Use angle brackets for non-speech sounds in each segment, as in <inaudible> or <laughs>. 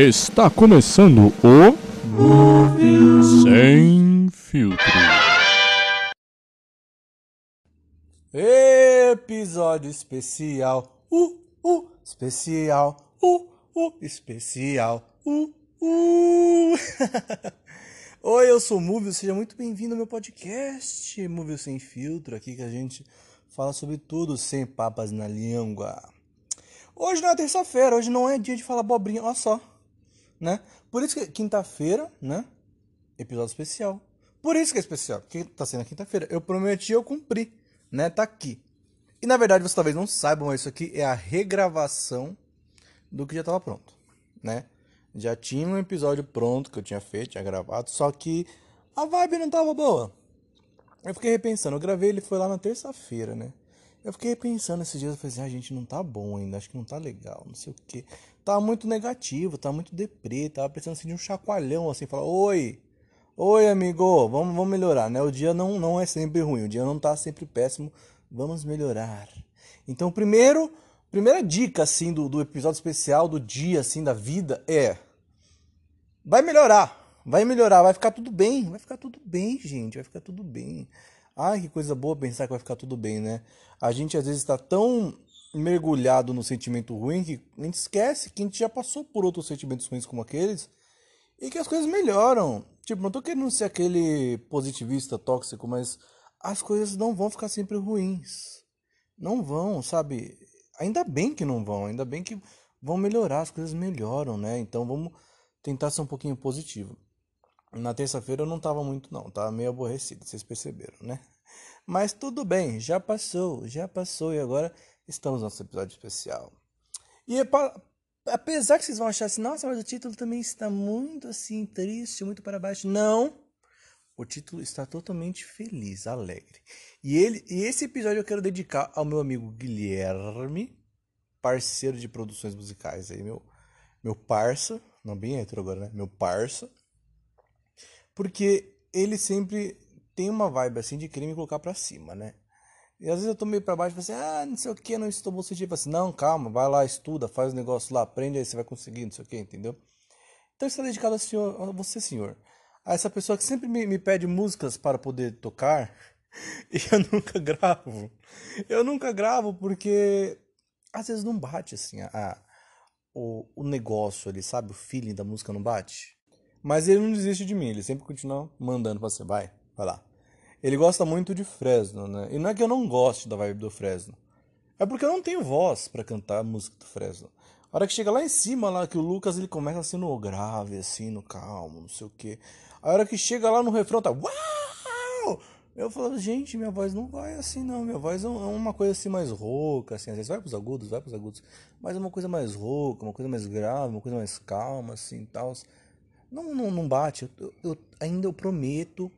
Está começando o Sem Filtro. Episódio especial. Uh, uh, especial. Uh, uh, especial. Uh, uh. <laughs> Oi, eu sou o Múvio, seja muito bem-vindo ao meu podcast, Múvio Sem Filtro, aqui que a gente fala sobre tudo sem papas na língua. Hoje não é terça-feira, hoje não é dia de falar abobrinha, olha só, né? Por isso que quinta-feira, né? Episódio especial. Por isso que é especial, porque tá sendo quinta-feira. Eu prometi, eu cumpri, né? Tá aqui. E na verdade, vocês talvez não saibam, isso aqui é a regravação do que já estava pronto, né? Já tinha um episódio pronto que eu tinha feito, tinha gravado, só que a vibe não tava boa. Eu fiquei repensando, eu gravei ele foi lá na terça-feira, né? Eu fiquei repensando esses dias, eu falei assim, ah, gente, não tá bom ainda, acho que não tá legal, não sei o que. Tava muito negativo, tava muito deprê, tava precisando assim, de um chacoalhão, assim, falar, oi, oi amigo, vamos, vamos melhorar, né? O dia não, não é sempre ruim, o dia não tá sempre péssimo, vamos melhorar. Então, primeiro, primeira dica, assim, do, do episódio especial, do dia, assim, da vida, é, vai melhorar, vai melhorar, vai ficar tudo bem, vai ficar tudo bem, gente, vai ficar tudo bem. Ai, que coisa boa pensar que vai ficar tudo bem, né? A gente às vezes está tão mergulhado no sentimento ruim que a gente esquece que a gente já passou por outros sentimentos ruins como aqueles e que as coisas melhoram. Tipo, não tô querendo ser aquele positivista tóxico, mas as coisas não vão ficar sempre ruins. Não vão, sabe? Ainda bem que não vão, ainda bem que vão melhorar, as coisas melhoram, né? Então vamos tentar ser um pouquinho positivo. Na terça-feira eu não tava muito não, tava meio aborrecido, vocês perceberam, né? Mas tudo bem, já passou, já passou e agora estamos no nosso episódio especial. E é apesar que vocês vão achar assim, nossa, mas o título também está muito assim, triste, muito para baixo. Não! O título está totalmente feliz, alegre. E, ele, e esse episódio eu quero dedicar ao meu amigo Guilherme, parceiro de produções musicais aí, meu, meu parça, não bem hétero agora, né? Meu parça porque ele sempre tem uma vibe assim de querer me colocar pra cima, né? E às vezes eu tô meio pra baixo e assim, ah, não sei o que, não estou positivo. Assim, não, calma, vai lá, estuda, faz o negócio lá, aprende aí, você vai conseguir, não sei o que, entendeu? Então está dedicado ao senhor, a você, senhor. A essa pessoa que sempre me, me pede músicas para poder tocar <laughs> e eu nunca gravo. Eu nunca gravo porque às vezes não bate assim a, a o, o negócio ali, sabe? O feeling da música não bate. Mas ele não desiste de mim, ele sempre continua mandando pra você, vai, vai lá. Ele gosta muito de Fresno, né? E não é que eu não goste da vibe do Fresno. É porque eu não tenho voz para cantar a música do Fresno. A hora que chega lá em cima, lá que o Lucas ele começa assim no grave, assim, no calmo, não sei o que. A hora que chega lá no refrão, tá. Uau! Eu falo, gente, minha voz não vai assim, não. Minha voz é uma coisa assim mais rouca, assim. Às vezes vai pros agudos, vai pros agudos. Mas é uma coisa mais rouca, uma coisa mais grave, uma coisa mais calma, assim, tal. Não, não, não bate. Eu, eu, ainda eu prometo,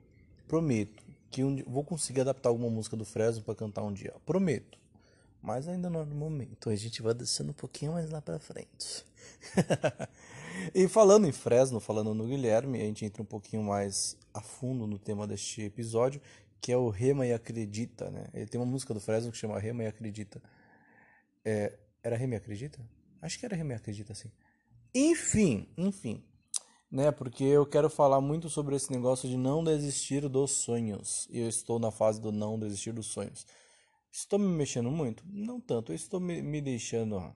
prometo que um, vou conseguir adaptar alguma música do Fresno para cantar um dia. Prometo. Mas ainda não é no momento. A gente vai descendo um pouquinho mais lá para frente. <laughs> e falando em Fresno, falando no Guilherme, a gente entra um pouquinho mais a fundo no tema deste episódio, que é o Rema e Acredita, né? Ele tem uma música do Fresno que chama Rema e Acredita. É, era Rema e Acredita? Acho que era Rema e Acredita, sim. Enfim, enfim né? Porque eu quero falar muito sobre esse negócio de não desistir dos sonhos. E eu estou na fase do não desistir dos sonhos. Estou me mexendo muito? Não tanto. Eu estou me, me deixando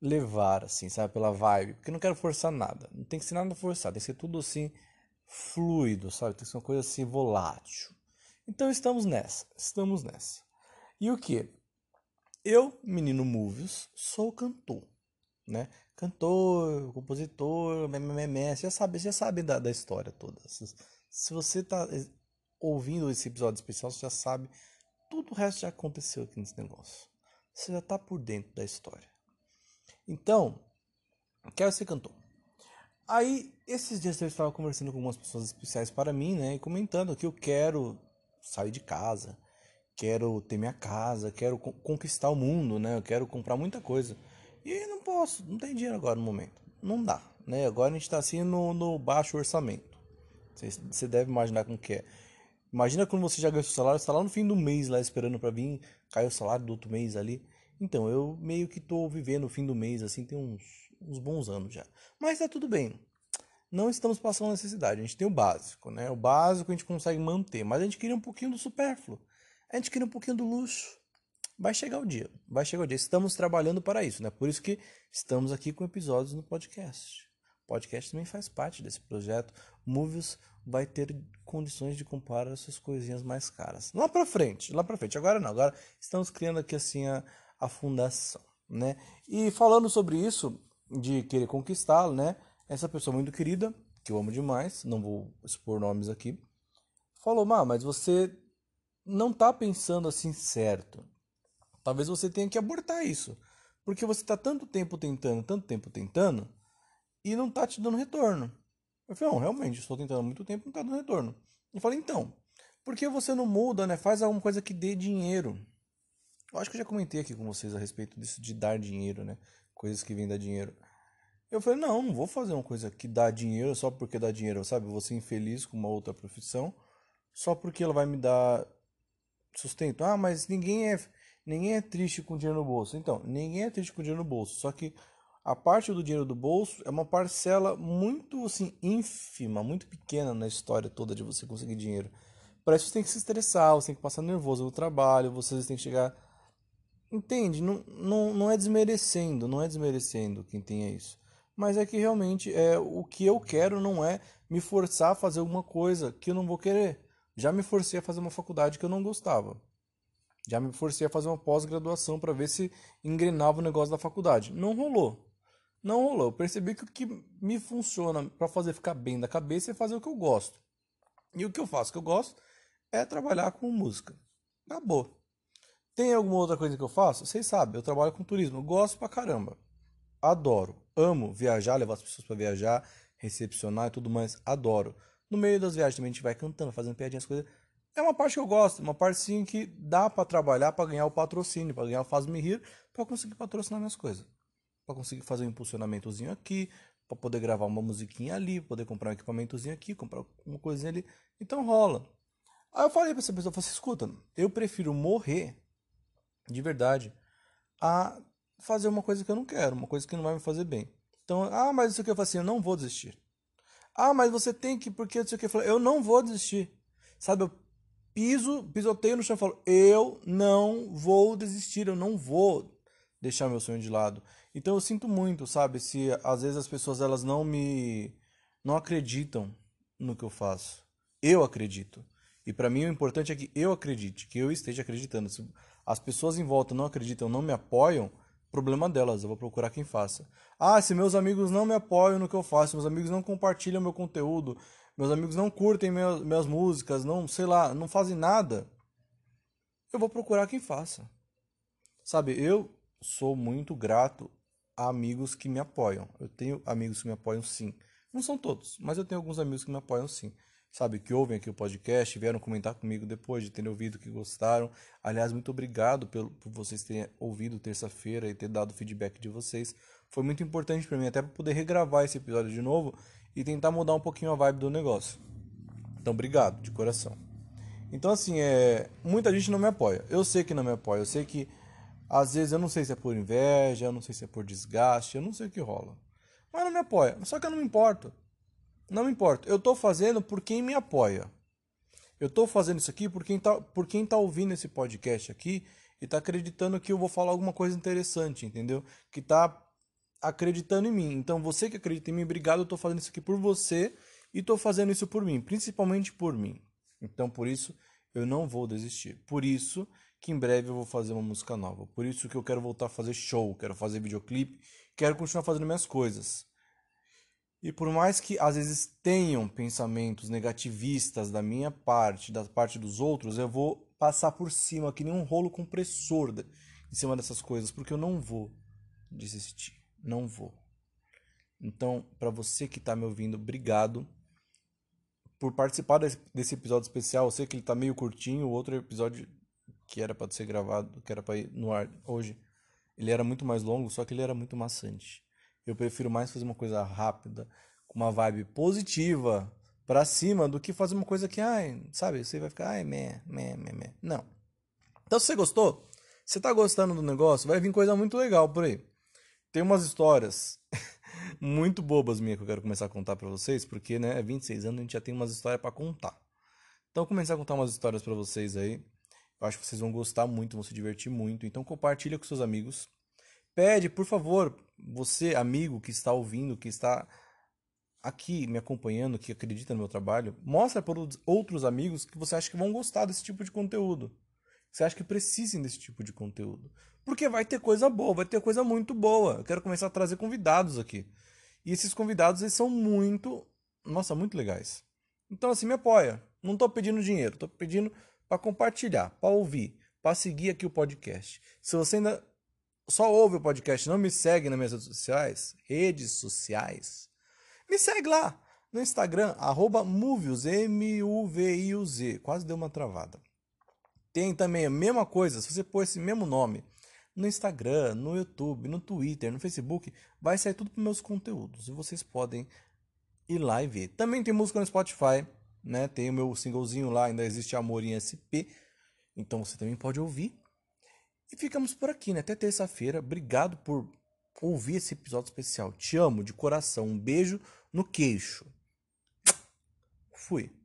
levar, assim, sabe? Pela vibe. Porque eu não quero forçar nada. Não tem que ser nada forçado. Tem que ser tudo assim, fluido, sabe? Tem que ser uma coisa assim, volátil. Então estamos nessa. Estamos nessa. E o que? Eu, menino Movies, sou cantor, né? Cantor, compositor, meme, já sabe, já sabe da, da história toda. Se, se você está ouvindo esse episódio especial, você já sabe tudo o resto já aconteceu aqui nesse negócio. Você já está por dentro da história. Então, quero ser cantor. Aí, esses dias eu estava conversando com algumas pessoas especiais para mim, né? E comentando que eu quero sair de casa, quero ter minha casa, quero conquistar o mundo, né? Eu quero comprar muita coisa. E não posso, não tem dinheiro agora no momento. Não dá, né? Agora a gente está assim no, no baixo orçamento. Você deve imaginar como que é. Imagina quando você já ganhou seu salário, está lá no fim do mês lá esperando para vir cair o salário do outro mês ali. Então, eu meio que tô vivendo o fim do mês assim, tem uns uns bons anos já. Mas tá tudo bem. Não estamos passando necessidade. A gente tem o básico, né? O básico a gente consegue manter, mas a gente queria um pouquinho do supérfluo. A gente queria um pouquinho do luxo. Vai chegar o dia. Vai chegar o dia. Estamos trabalhando para isso, né? Por isso que estamos aqui com episódios no podcast. O podcast também faz parte desse projeto. Movies vai ter condições de comprar essas coisinhas mais caras. Lá para frente, lá para frente. Agora não. Agora estamos criando aqui assim a, a fundação, né? E falando sobre isso de querer conquistá-lo, né? Essa pessoa muito querida, que eu amo demais, não vou expor nomes aqui, falou: "Má, mas você não tá pensando assim certo. Talvez você tenha que abortar isso. Porque você está tanto tempo tentando, tanto tempo tentando, e não está te dando retorno. Eu falei, não, realmente, estou tentando há muito tempo não está dando retorno. Eu falei, então, por que você não muda, né? Faz alguma coisa que dê dinheiro. Eu acho que eu já comentei aqui com vocês a respeito disso de dar dinheiro, né? Coisas que vêm dar dinheiro. Eu falei, não, não vou fazer uma coisa que dá dinheiro só porque dá dinheiro, sabe? Eu vou ser infeliz com uma outra profissão só porque ela vai me dar sustento. Ah, mas ninguém é Ninguém é triste com dinheiro no bolso. Então, ninguém é triste com dinheiro no bolso. Só que a parte do dinheiro do bolso é uma parcela muito assim ínfima, muito pequena na história toda de você conseguir dinheiro. Para isso você tem que se estressar, você tem que passar nervoso no trabalho, você tem que chegar. Entende? Não, não, não é desmerecendo, não é desmerecendo quem tenha isso. Mas é que realmente é o que eu quero não é me forçar a fazer alguma coisa que eu não vou querer. Já me forcei a fazer uma faculdade que eu não gostava. Já me forcei a fazer uma pós-graduação para ver se engrenava o negócio da faculdade. Não rolou. Não rolou. Eu percebi que o que me funciona para fazer ficar bem da cabeça é fazer o que eu gosto. E o que eu faço que eu gosto é trabalhar com música. Acabou. Tem alguma outra coisa que eu faço? Vocês sabem, eu trabalho com turismo. Gosto pra caramba. Adoro. Amo viajar, levar as pessoas para viajar, recepcionar e tudo mais. Adoro. No meio das viagens também a gente vai cantando, fazendo piadinhas, coisas. É uma parte que eu gosto, uma parte sim que dá para trabalhar para ganhar o patrocínio, para ganhar o Faz-me Rir, para conseguir patrocinar minhas coisas. Para conseguir fazer um impulsionamentozinho aqui, para poder gravar uma musiquinha ali, poder comprar um equipamentozinho aqui, comprar uma coisinha ali. Então rola. Aí eu falei para essa pessoa, eu falei, assim, escuta, eu prefiro morrer de verdade a fazer uma coisa que eu não quero, uma coisa que não vai me fazer bem. Então, ah, mas isso aqui eu falei assim, eu não vou desistir. Ah, mas você tem que, porque isso aqui eu falei, eu não vou desistir. Sabe, eu piso, pisoteio no chão e falo: eu não vou desistir, eu não vou deixar meu sonho de lado. Então eu sinto muito, sabe, se às vezes as pessoas elas não me não acreditam no que eu faço. Eu acredito. E para mim o importante é que eu acredite, que eu esteja acreditando. Se as pessoas em volta não acreditam, não me apoiam, problema delas, eu vou procurar quem faça. Ah, se meus amigos não me apoiam no que eu faço, meus amigos não compartilham meu conteúdo, meus amigos não curtem minhas, minhas músicas, não, sei lá, não fazem nada, eu vou procurar quem faça. Sabe, eu sou muito grato a amigos que me apoiam. Eu tenho amigos que me apoiam sim. Não são todos, mas eu tenho alguns amigos que me apoiam sim. Sabe, que ouvem aqui o podcast, vieram comentar comigo depois de terem ouvido, que gostaram. Aliás, muito obrigado pelo, por vocês terem ouvido terça-feira e ter dado o feedback de vocês. Foi muito importante para mim, até para poder regravar esse episódio de novo e tentar mudar um pouquinho a vibe do negócio. Então, obrigado, de coração. Então, assim, é, muita gente não me apoia. Eu sei que não me apoia. Eu sei que, às vezes, eu não sei se é por inveja, eu não sei se é por desgaste, eu não sei o que rola. Mas não me apoia. Só que eu não me importo. Não me importo. Eu estou fazendo por quem me apoia. Eu estou fazendo isso aqui por quem, tá, por quem tá ouvindo esse podcast aqui e está acreditando que eu vou falar alguma coisa interessante, entendeu? Que está acreditando em mim. Então, você que acredita em mim, obrigado, eu estou fazendo isso aqui por você e estou fazendo isso por mim, principalmente por mim. Então, por isso, eu não vou desistir. Por isso que em breve eu vou fazer uma música nova. Por isso que eu quero voltar a fazer show, quero fazer videoclipe, quero continuar fazendo minhas coisas. E por mais que às vezes tenham pensamentos negativistas da minha parte, da parte dos outros, eu vou passar por cima, que nem um rolo compressor em cima dessas coisas, porque eu não vou desistir não vou. Então, para você que está me ouvindo, obrigado por participar desse episódio especial. Eu sei que ele está meio curtinho, o outro episódio que era para ser gravado, que era para ir no ar hoje, ele era muito mais longo, só que ele era muito maçante. Eu prefiro mais fazer uma coisa rápida, com uma vibe positiva para cima do que fazer uma coisa que, ai, sabe, você vai ficar, ai, meh, meh, meh, meh. Não. Então, se você gostou, você tá gostando do negócio, vai vir coisa muito legal por aí. Tem umas histórias <laughs> muito bobas minhas que eu quero começar a contar para vocês, porque, né, é 26 anos a gente já tem umas histórias para contar. Então, começar a contar umas histórias para vocês aí. Eu acho que vocês vão gostar muito, vão se divertir muito. Então, compartilha com seus amigos. Pede, por favor, você, amigo que está ouvindo, que está aqui me acompanhando, que acredita no meu trabalho, mostra para outros amigos que você acha que vão gostar desse tipo de conteúdo. Você acha que precisem desse tipo de conteúdo. Porque vai ter coisa boa, vai ter coisa muito boa. Eu quero começar a trazer convidados aqui. E esses convidados eles são muito, nossa, muito legais. Então assim, me apoia. Não estou pedindo dinheiro, estou pedindo para compartilhar, para ouvir, para seguir aqui o podcast. Se você ainda só ouve o podcast, não me segue nas minhas redes sociais, redes sociais, me segue lá no Instagram, arroba M-U-V-I-U-Z. Quase deu uma travada. Tem também a mesma coisa, se você pôr esse mesmo nome no Instagram, no YouTube, no Twitter, no Facebook, vai sair tudo para meus conteúdos e vocês podem ir lá e ver. Também tem música no Spotify, né? Tem o meu singlezinho lá, ainda existe Amor em SP, então você também pode ouvir. E ficamos por aqui, né? Até terça-feira. Obrigado por ouvir esse episódio especial. Te amo de coração. Um beijo no queixo. Fui.